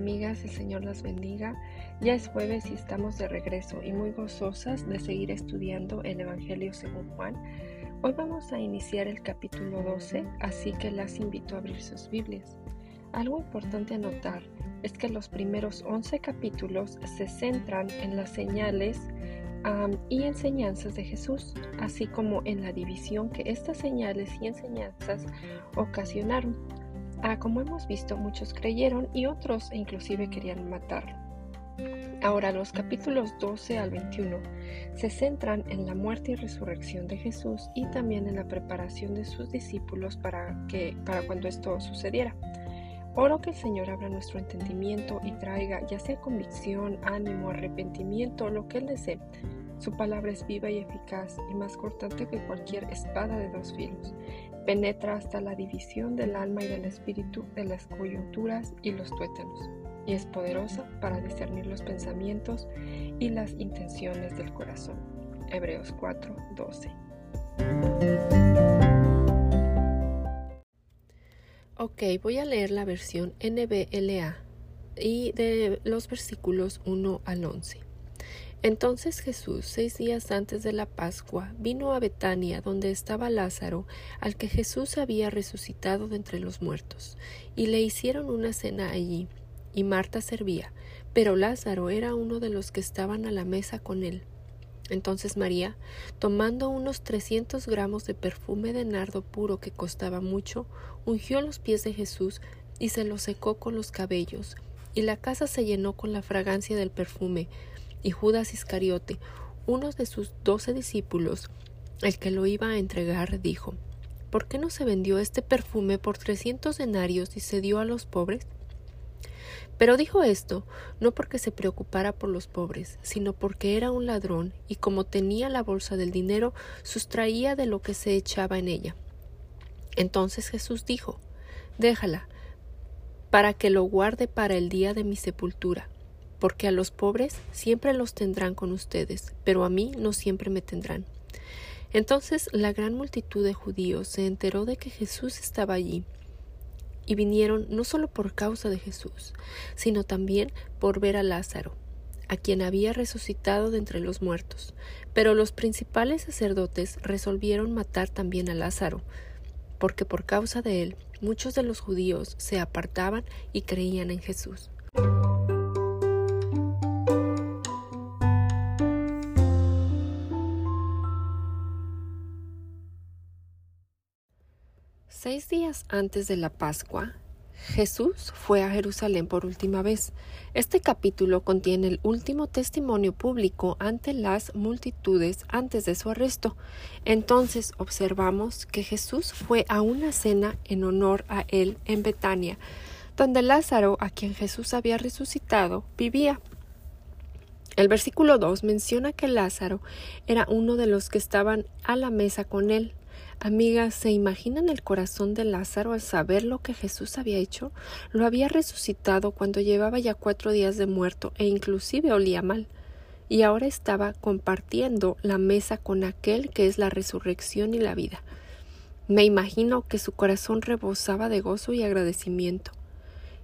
amigas? El Señor las bendiga. Ya es jueves y estamos de regreso y muy gozosas de seguir estudiando el Evangelio según Juan. Hoy vamos a iniciar el capítulo 12, así que las invito a abrir sus Biblias. Algo importante a notar es que los primeros 11 capítulos se centran en las señales y enseñanzas de Jesús, así como en la división que estas señales y enseñanzas ocasionaron. Ah, como hemos visto, muchos creyeron y otros inclusive querían matarlo. Ahora los capítulos 12 al 21 se centran en la muerte y resurrección de Jesús y también en la preparación de sus discípulos para, que, para cuando esto sucediera. Oro que el Señor abra nuestro entendimiento y traiga ya sea convicción, ánimo, arrepentimiento, lo que Él desee. Su palabra es viva y eficaz y más cortante que cualquier espada de dos filos penetra hasta la división del alma y del espíritu, de las coyunturas y los tuétanos, y es poderosa para discernir los pensamientos y las intenciones del corazón. Hebreos 4, 12. Ok, voy a leer la versión NBLA y de los versículos 1 al 11. Entonces Jesús, seis días antes de la Pascua, vino a Betania, donde estaba Lázaro, al que Jesús había resucitado de entre los muertos, y le hicieron una cena allí, y Marta servía, pero Lázaro era uno de los que estaban a la mesa con él. Entonces María, tomando unos trescientos gramos de perfume de nardo puro que costaba mucho, ungió los pies de Jesús y se los secó con los cabellos, y la casa se llenó con la fragancia del perfume, y Judas Iscariote, uno de sus doce discípulos, el que lo iba a entregar, dijo ¿Por qué no se vendió este perfume por trescientos denarios y se dio a los pobres? Pero dijo esto no porque se preocupara por los pobres, sino porque era un ladrón y como tenía la bolsa del dinero, sustraía de lo que se echaba en ella. Entonces Jesús dijo Déjala, para que lo guarde para el día de mi sepultura porque a los pobres siempre los tendrán con ustedes, pero a mí no siempre me tendrán. Entonces la gran multitud de judíos se enteró de que Jesús estaba allí, y vinieron no solo por causa de Jesús, sino también por ver a Lázaro, a quien había resucitado de entre los muertos. Pero los principales sacerdotes resolvieron matar también a Lázaro, porque por causa de él muchos de los judíos se apartaban y creían en Jesús. Seis días antes de la Pascua, Jesús fue a Jerusalén por última vez. Este capítulo contiene el último testimonio público ante las multitudes antes de su arresto. Entonces observamos que Jesús fue a una cena en honor a él en Betania, donde Lázaro, a quien Jesús había resucitado, vivía. El versículo 2 menciona que Lázaro era uno de los que estaban a la mesa con él. Amigas, ¿se imaginan el corazón de Lázaro al saber lo que Jesús había hecho? Lo había resucitado cuando llevaba ya cuatro días de muerto e inclusive olía mal. Y ahora estaba compartiendo la mesa con aquel que es la resurrección y la vida. Me imagino que su corazón rebosaba de gozo y agradecimiento.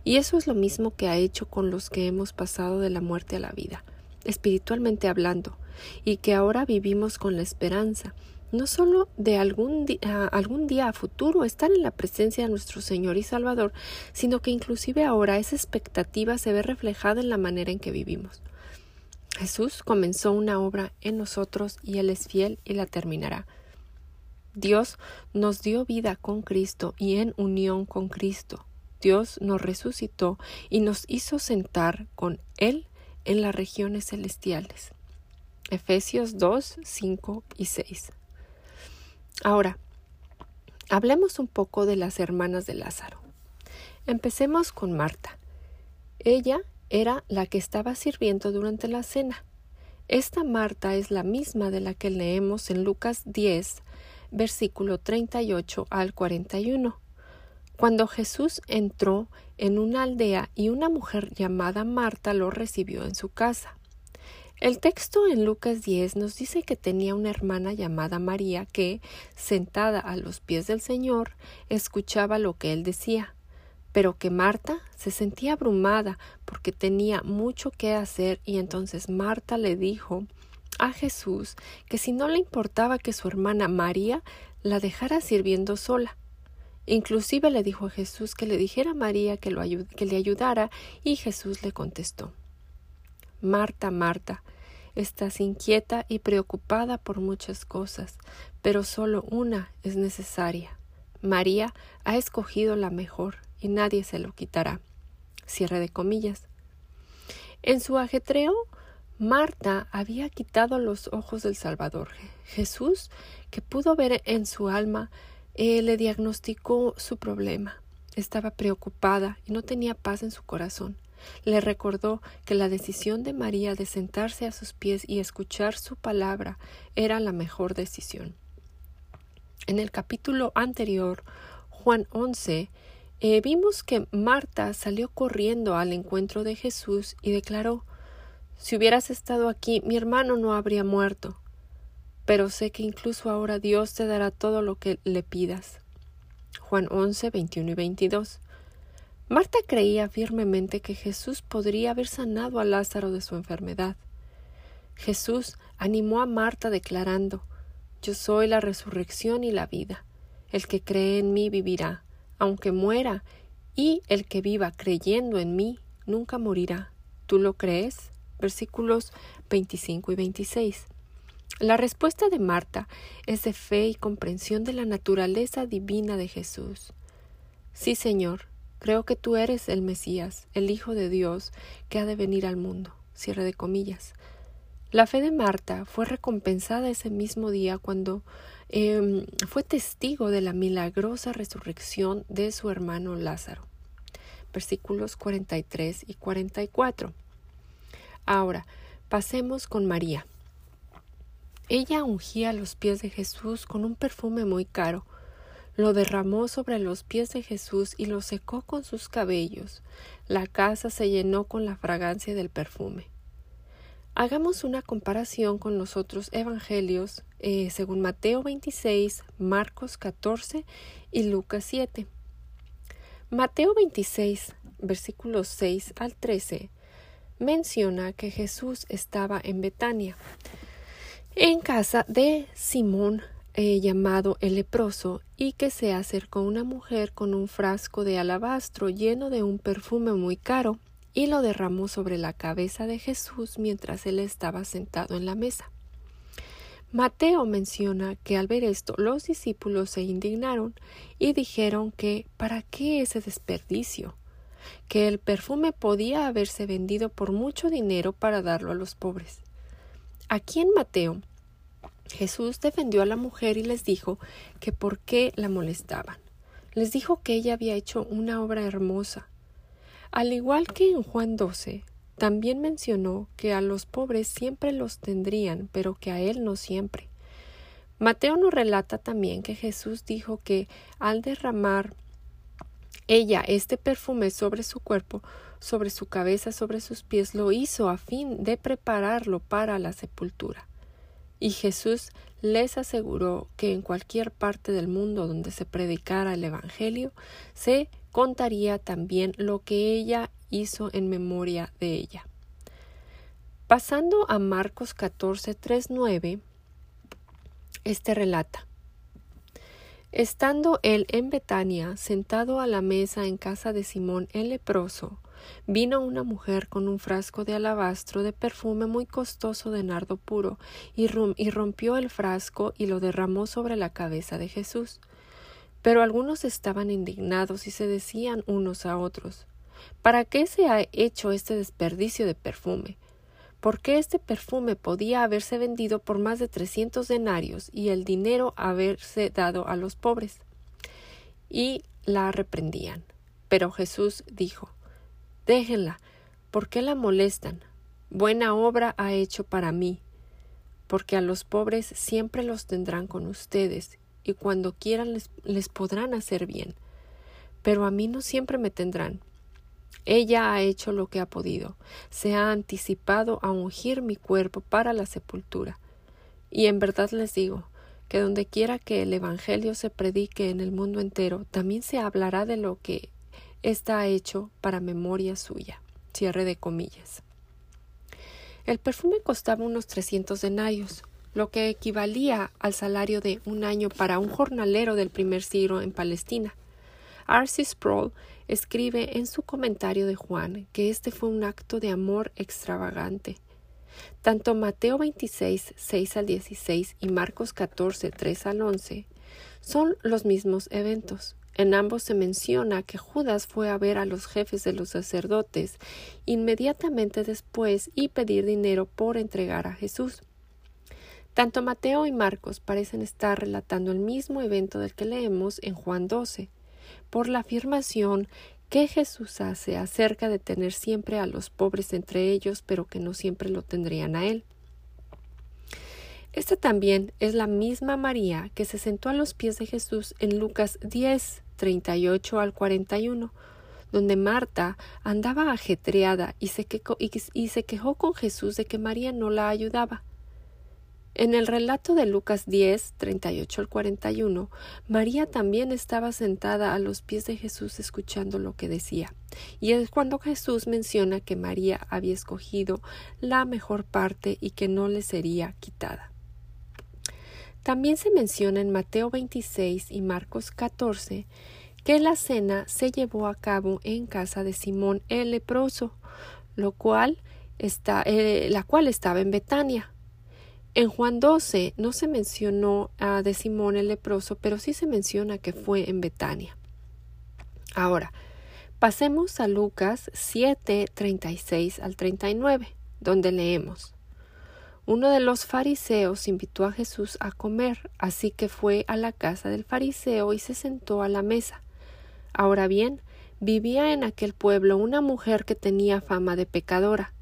Y eso es lo mismo que ha hecho con los que hemos pasado de la muerte a la vida, espiritualmente hablando, y que ahora vivimos con la esperanza no solo de algún, día, algún día a futuro estar en la presencia de nuestro Señor y Salvador, sino que inclusive ahora esa expectativa se ve reflejada en la manera en que vivimos. Jesús comenzó una obra en nosotros y Él es fiel y la terminará. Dios nos dio vida con Cristo y en unión con Cristo. Dios nos resucitó y nos hizo sentar con Él en las regiones celestiales. Efesios 2, 5 y 6. Ahora, hablemos un poco de las hermanas de Lázaro. Empecemos con Marta. Ella era la que estaba sirviendo durante la cena. Esta Marta es la misma de la que leemos en Lucas 10, versículo 38 al 41. Cuando Jesús entró en una aldea y una mujer llamada Marta lo recibió en su casa. El texto en Lucas 10 nos dice que tenía una hermana llamada María que, sentada a los pies del Señor, escuchaba lo que él decía. pero que Marta se sentía abrumada porque tenía mucho que hacer y entonces Marta le dijo a Jesús que si no le importaba que su hermana María la dejara sirviendo sola. Inclusive le dijo a Jesús que le dijera a María que, que le ayudara y Jesús le contestó Marta, Marta, estás inquieta y preocupada por muchas cosas, pero solo una es necesaria. María ha escogido la mejor y nadie se lo quitará. Cierre de comillas. En su ajetreo, Marta había quitado los ojos del Salvador. Jesús, que pudo ver en su alma, eh, le diagnosticó su problema. Estaba preocupada y no tenía paz en su corazón. Le recordó que la decisión de María de sentarse a sus pies y escuchar su palabra era la mejor decisión. En el capítulo anterior, Juan 11, eh, vimos que Marta salió corriendo al encuentro de Jesús y declaró Si hubieras estado aquí, mi hermano no habría muerto. Pero sé que incluso ahora Dios te dará todo lo que le pidas. Juan 11, 21 y 22. Marta creía firmemente que Jesús podría haber sanado a Lázaro de su enfermedad. Jesús animó a Marta declarando Yo soy la resurrección y la vida. El que cree en mí vivirá, aunque muera, y el que viva creyendo en mí nunca morirá. ¿Tú lo crees? Versículos 25 y 26. La respuesta de Marta es de fe y comprensión de la naturaleza divina de Jesús. Sí, Señor, Creo que tú eres el Mesías, el Hijo de Dios, que ha de venir al mundo. Cierre de comillas. La fe de Marta fue recompensada ese mismo día cuando em, fue testigo de la milagrosa resurrección de su hermano Lázaro. Versículos 43 y 44. Ahora, pasemos con María. Ella ungía los pies de Jesús con un perfume muy caro, lo derramó sobre los pies de Jesús y lo secó con sus cabellos. La casa se llenó con la fragancia del perfume. Hagamos una comparación con los otros evangelios, eh, según Mateo 26, Marcos 14 y Lucas 7. Mateo 26, versículos 6 al 13, menciona que Jesús estaba en Betania, en casa de Simón eh, llamado el leproso y que se acercó una mujer con un frasco de alabastro lleno de un perfume muy caro y lo derramó sobre la cabeza de Jesús mientras él estaba sentado en la mesa. Mateo menciona que al ver esto los discípulos se indignaron y dijeron que ¿para qué ese desperdicio? que el perfume podía haberse vendido por mucho dinero para darlo a los pobres. Aquí en Mateo Jesús defendió a la mujer y les dijo que por qué la molestaban. Les dijo que ella había hecho una obra hermosa. Al igual que en Juan 12, también mencionó que a los pobres siempre los tendrían, pero que a él no siempre. Mateo nos relata también que Jesús dijo que al derramar ella este perfume sobre su cuerpo, sobre su cabeza, sobre sus pies, lo hizo a fin de prepararlo para la sepultura. Y Jesús les aseguró que en cualquier parte del mundo donde se predicara el Evangelio, se contaría también lo que ella hizo en memoria de ella. Pasando a Marcos 14, 3, 9, este relata. Estando él en Betania, sentado a la mesa en casa de Simón el leproso, Vino una mujer con un frasco de alabastro de perfume muy costoso de nardo puro, y, rompió el frasco y lo derramó sobre la cabeza de Jesús. Pero algunos estaban indignados y se decían unos a otros ¿Para qué se ha hecho este desperdicio de perfume? ¿Por qué este perfume podía haberse vendido por más de trescientos denarios y el dinero haberse dado a los pobres? Y la reprendían. Pero Jesús dijo Déjenla. ¿Por qué la molestan? Buena obra ha hecho para mí, porque a los pobres siempre los tendrán con ustedes, y cuando quieran les, les podrán hacer bien. Pero a mí no siempre me tendrán. Ella ha hecho lo que ha podido, se ha anticipado a ungir mi cuerpo para la sepultura. Y en verdad les digo, que donde quiera que el Evangelio se predique en el mundo entero, también se hablará de lo que está hecho para memoria suya. Cierre de comillas. El perfume costaba unos 300 denarios, lo que equivalía al salario de un año para un jornalero del primer siglo en Palestina. R.C. Sproul escribe en su comentario de Juan que este fue un acto de amor extravagante. Tanto Mateo 26, 6 al 16 y Marcos 14, 3 al 11 son los mismos eventos. En ambos se menciona que Judas fue a ver a los jefes de los sacerdotes inmediatamente después y pedir dinero por entregar a Jesús. Tanto Mateo y Marcos parecen estar relatando el mismo evento del que leemos en Juan 12, por la afirmación que Jesús hace acerca de tener siempre a los pobres entre ellos, pero que no siempre lo tendrían a él. Esta también es la misma María que se sentó a los pies de Jesús en Lucas 10, 38 al 41, donde Marta andaba ajetreada y se, quejó, y se quejó con Jesús de que María no la ayudaba. En el relato de Lucas 10, 38 al 41, María también estaba sentada a los pies de Jesús escuchando lo que decía. Y es cuando Jesús menciona que María había escogido la mejor parte y que no le sería quitada. También se menciona en Mateo 26 y Marcos 14 que la cena se llevó a cabo en casa de Simón el leproso, lo cual está, eh, la cual estaba en Betania. En Juan 12 no se mencionó a de Simón el leproso, pero sí se menciona que fue en Betania. Ahora, pasemos a Lucas 7, 36 al 39, donde leemos. Uno de los fariseos invitó a Jesús a comer, así que fue a la casa del fariseo y se sentó a la mesa. Ahora bien, vivía en aquel pueblo una mujer que tenía fama de pecadora.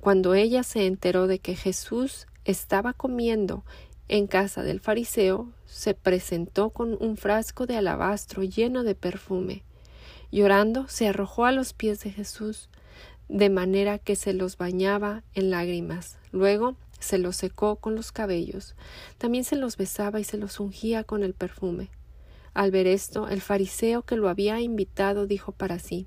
Cuando ella se enteró de que Jesús estaba comiendo en casa del fariseo, se presentó con un frasco de alabastro lleno de perfume. Llorando, se arrojó a los pies de Jesús, de manera que se los bañaba en lágrimas. Luego se los secó con los cabellos. También se los besaba y se los ungía con el perfume. Al ver esto, el fariseo que lo había invitado dijo para sí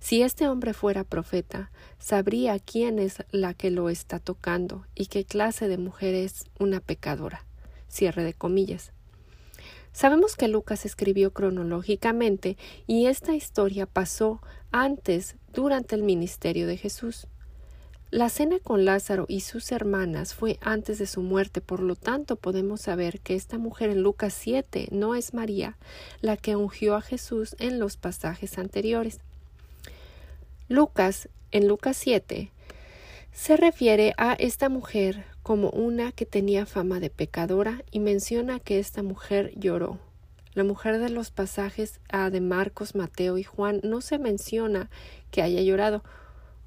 si este hombre fuera profeta, sabría quién es la que lo está tocando y qué clase de mujer es una pecadora. Cierre de comillas. Sabemos que Lucas escribió cronológicamente y esta historia pasó antes, durante el ministerio de Jesús. La cena con Lázaro y sus hermanas fue antes de su muerte, por lo tanto podemos saber que esta mujer en Lucas 7 no es María, la que ungió a Jesús en los pasajes anteriores. Lucas, en Lucas 7, se refiere a esta mujer como una que tenía fama de pecadora y menciona que esta mujer lloró. La mujer de los pasajes ah, de Marcos, Mateo y Juan no se menciona que haya llorado.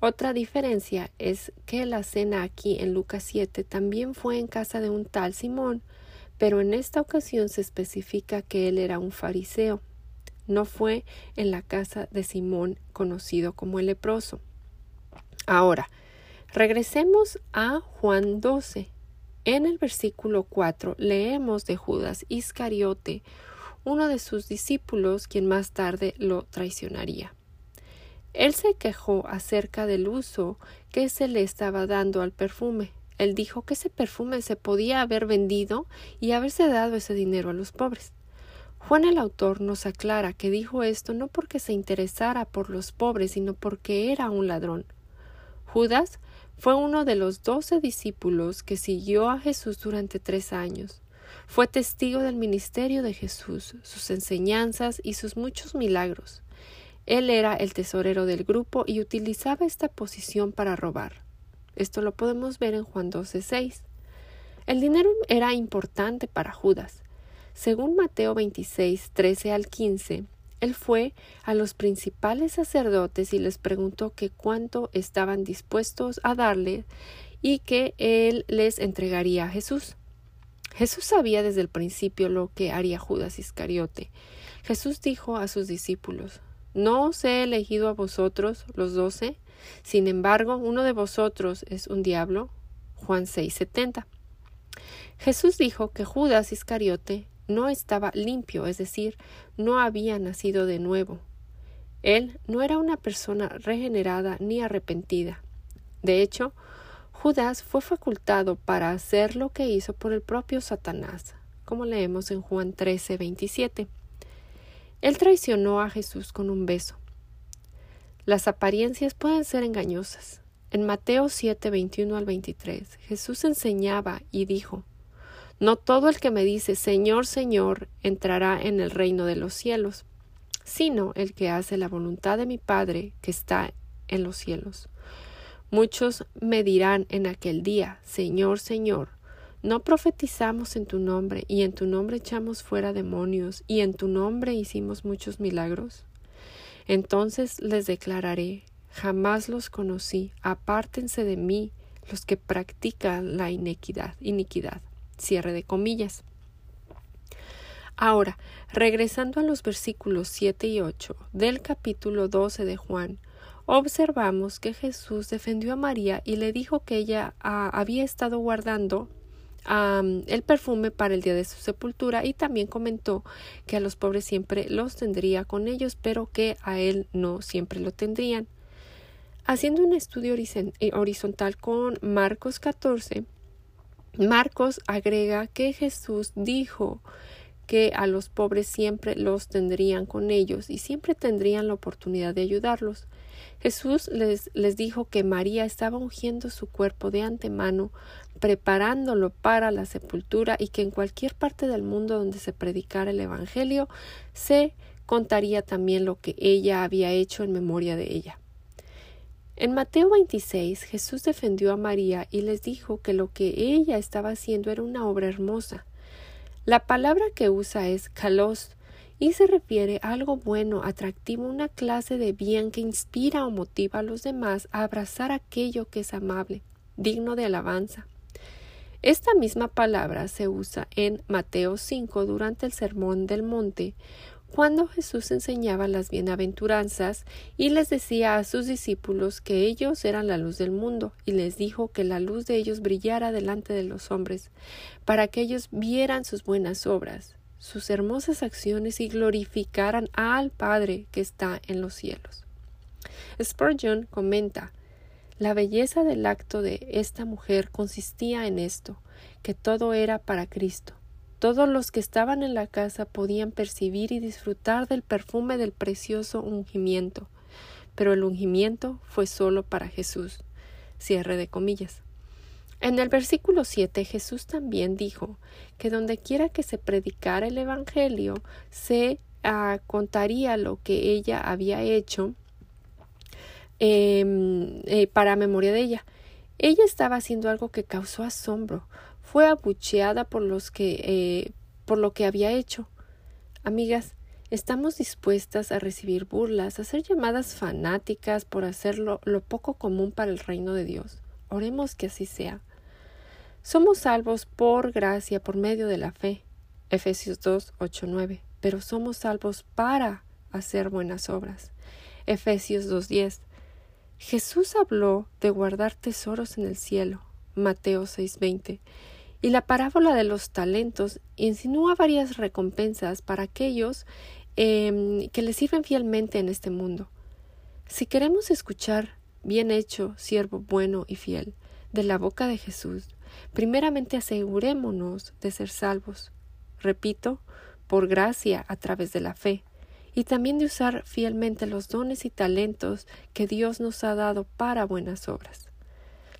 Otra diferencia es que la cena aquí en Lucas 7 también fue en casa de un tal Simón, pero en esta ocasión se especifica que él era un fariseo no fue en la casa de Simón conocido como el leproso. Ahora, regresemos a Juan 12. En el versículo 4 leemos de Judas Iscariote, uno de sus discípulos, quien más tarde lo traicionaría. Él se quejó acerca del uso que se le estaba dando al perfume. Él dijo que ese perfume se podía haber vendido y haberse dado ese dinero a los pobres. Juan el autor nos aclara que dijo esto no porque se interesara por los pobres, sino porque era un ladrón. Judas fue uno de los doce discípulos que siguió a Jesús durante tres años. Fue testigo del ministerio de Jesús, sus enseñanzas y sus muchos milagros. Él era el tesorero del grupo y utilizaba esta posición para robar. Esto lo podemos ver en Juan 12:6. El dinero era importante para Judas. Según Mateo 26, 13 al 15, él fue a los principales sacerdotes y les preguntó que cuánto estaban dispuestos a darle y que él les entregaría a Jesús. Jesús sabía desde el principio lo que haría Judas Iscariote. Jesús dijo a sus discípulos No os he elegido a vosotros, los doce, sin embargo, uno de vosotros es un diablo. Juan 6:70. Jesús dijo que Judas Iscariote no estaba limpio, es decir, no había nacido de nuevo. Él no era una persona regenerada ni arrepentida. De hecho, Judas fue facultado para hacer lo que hizo por el propio Satanás, como leemos en Juan 13, 27. Él traicionó a Jesús con un beso. Las apariencias pueden ser engañosas. En Mateo 7, 21 al 23, Jesús enseñaba y dijo, No todo el que me dice Señor, Señor, entrará en el reino de los cielos, sino el que hace la voluntad de mi Padre que está en los cielos. Muchos me dirán en aquel día, Señor, Señor, ¿no profetizamos en tu nombre, y en tu nombre echamos fuera demonios, y en tu nombre hicimos muchos milagros? Entonces les declararé, jamás los conocí, apártense de mí los que practican la iniquidad, iniquidad. Cierre de comillas. Ahora, regresando a los versículos 7 y 8 del capítulo 12 de Juan, observamos que Jesús defendió a María y le dijo que ella ah, había estado guardando el perfume para el día de su sepultura y también comentó que a los pobres siempre los tendría con ellos, pero que a él no siempre lo tendrían. Haciendo un estudio eh, horizontal con Marcos 14, Marcos agrega que Jesús dijo que a los pobres siempre los tendrían con ellos y siempre tendrían la oportunidad de ayudarlos. Jesús les, les dijo que María estaba ungiendo su cuerpo de antemano, preparándolo para la sepultura y que en cualquier parte del mundo donde se predicara el Evangelio se contaría también lo que ella había hecho en memoria de ella. En Mateo 26 Jesús defendió a María y les dijo que lo que ella estaba haciendo era una obra hermosa. La palabra que usa es kalos, y se refiere a algo bueno, atractivo, una clase de bien que inspira o motiva a los demás a abrazar aquello que es amable, digno de alabanza. Esta misma palabra se usa en Mateo 5 durante el Sermón del Monte, cuando Jesús enseñaba las bienaventuranzas y les decía a sus discípulos que ellos eran la luz del mundo, y les dijo que la luz de ellos brillara delante de los hombres, para que ellos vieran sus buenas obras sus hermosas acciones y glorificaran al Padre que está en los cielos. Spurgeon comenta La belleza del acto de esta mujer consistía en esto, que todo era para Cristo. Todos los que estaban en la casa podían percibir y disfrutar del perfume del precioso ungimiento, pero el ungimiento fue solo para Jesús. Cierre de comillas. En el versículo 7 Jesús también dijo que donde quiera que se predicara el Evangelio se ah, contaría lo que ella había hecho em, eh, para memoria de ella. Ella estaba haciendo algo que causó asombro. Fue abucheada por los que eh, por lo que había hecho. Amigas, estamos dispuestas a recibir burlas, a ser llamadas fanáticas por hacerlo lo poco común para el reino de Dios. Oremos que así sea. Somos salvos por gracia, por medio de la fe. Efesios 2, 8, 9. Pero somos salvos para hacer buenas obras. Efesios 2, 10. Jesús habló de guardar tesoros en el cielo. Mateo 6, 20. Y la parábola de los talentos insinúa varias recompensas para aquellos em, que le sirven fielmente en este mundo. Si queremos escuchar bien hecho, siervo bueno y fiel, de la boca de Jesús, primeramente asegurémonos de ser salvos. Repito, por gracia a través de la fe, y también de usar fielmente los dones y talentos que Dios nos ha dado para buenas obras.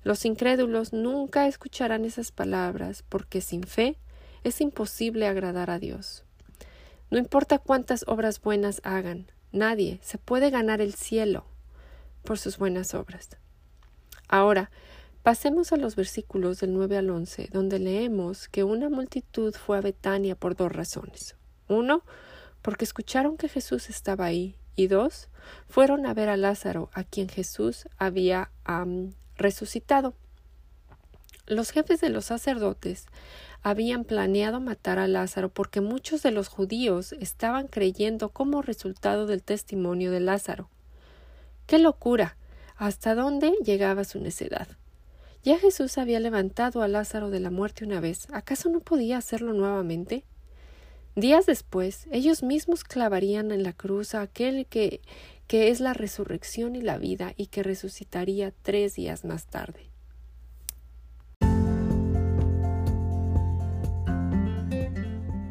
Los incrédulos nunca escucharán esas palabras, porque sin fe es imposible agradar a Dios. No importa cuántas obras buenas hagan, nadie se puede ganar el cielo por sus buenas obras. Ahora, Pasemos a los versículos del 9 al 11, donde leemos que una multitud fue a Betania por dos razones. Uno, porque escucharon que Jesús estaba ahí, y dos, fueron a ver a Lázaro, a quien Jesús había resucitado. Los jefes de los sacerdotes habían planeado matar a Lázaro porque muchos de los judíos estaban creyendo como resultado del testimonio de Lázaro. ¡Qué locura! ¿Hasta dónde llegaba su necedad? Ya Jesús había levantado a Lázaro de la muerte una vez, ¿acaso no podía hacerlo nuevamente? Días después, ellos mismos clavarían en la cruz a aquel que, que es la resurrección y la vida y que resucitaría tres días más tarde.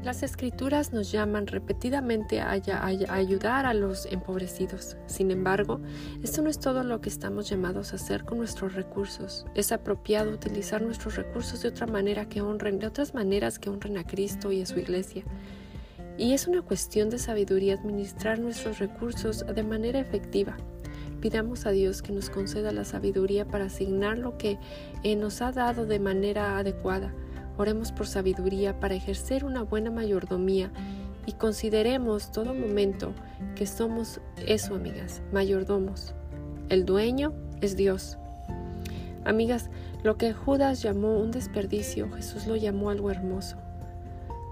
Las escrituras nos llaman repetidamente a, ayudar a los empobrecidos. Sin embargo, esto no es todo lo que estamos llamados a hacer con nuestros recursos. Es apropiado utilizar nuestros recursos de otra manera que honren, de otras maneras que honren a Cristo y a su iglesia. Y es una cuestión de sabiduría administrar nuestros recursos de manera efectiva. Pidamos a Dios que nos conceda la sabiduría para asignar lo que eh, nos ha dado de manera adecuada Oremos por sabiduría para ejercer una buena mayordomía y consideremos todo momento que somos eso, amigas, mayordomos. El dueño es Dios. Amigas, lo que Judas llamó un desperdicio, Jesús lo llamó algo hermoso.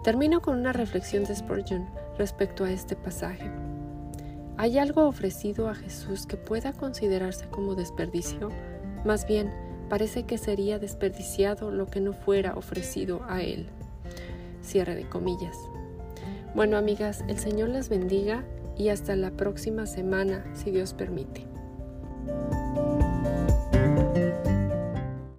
Termino con una reflexión de Spurgeon respecto a este pasaje. ¿Hay algo ofrecido a Jesús que pueda considerarse como desperdicio? Más bien, Parece que sería desperdiciado lo que no fuera ofrecido a Él. Cierre de comillas. Bueno, amigas, el Señor las bendiga y hasta la próxima semana, si Dios permite.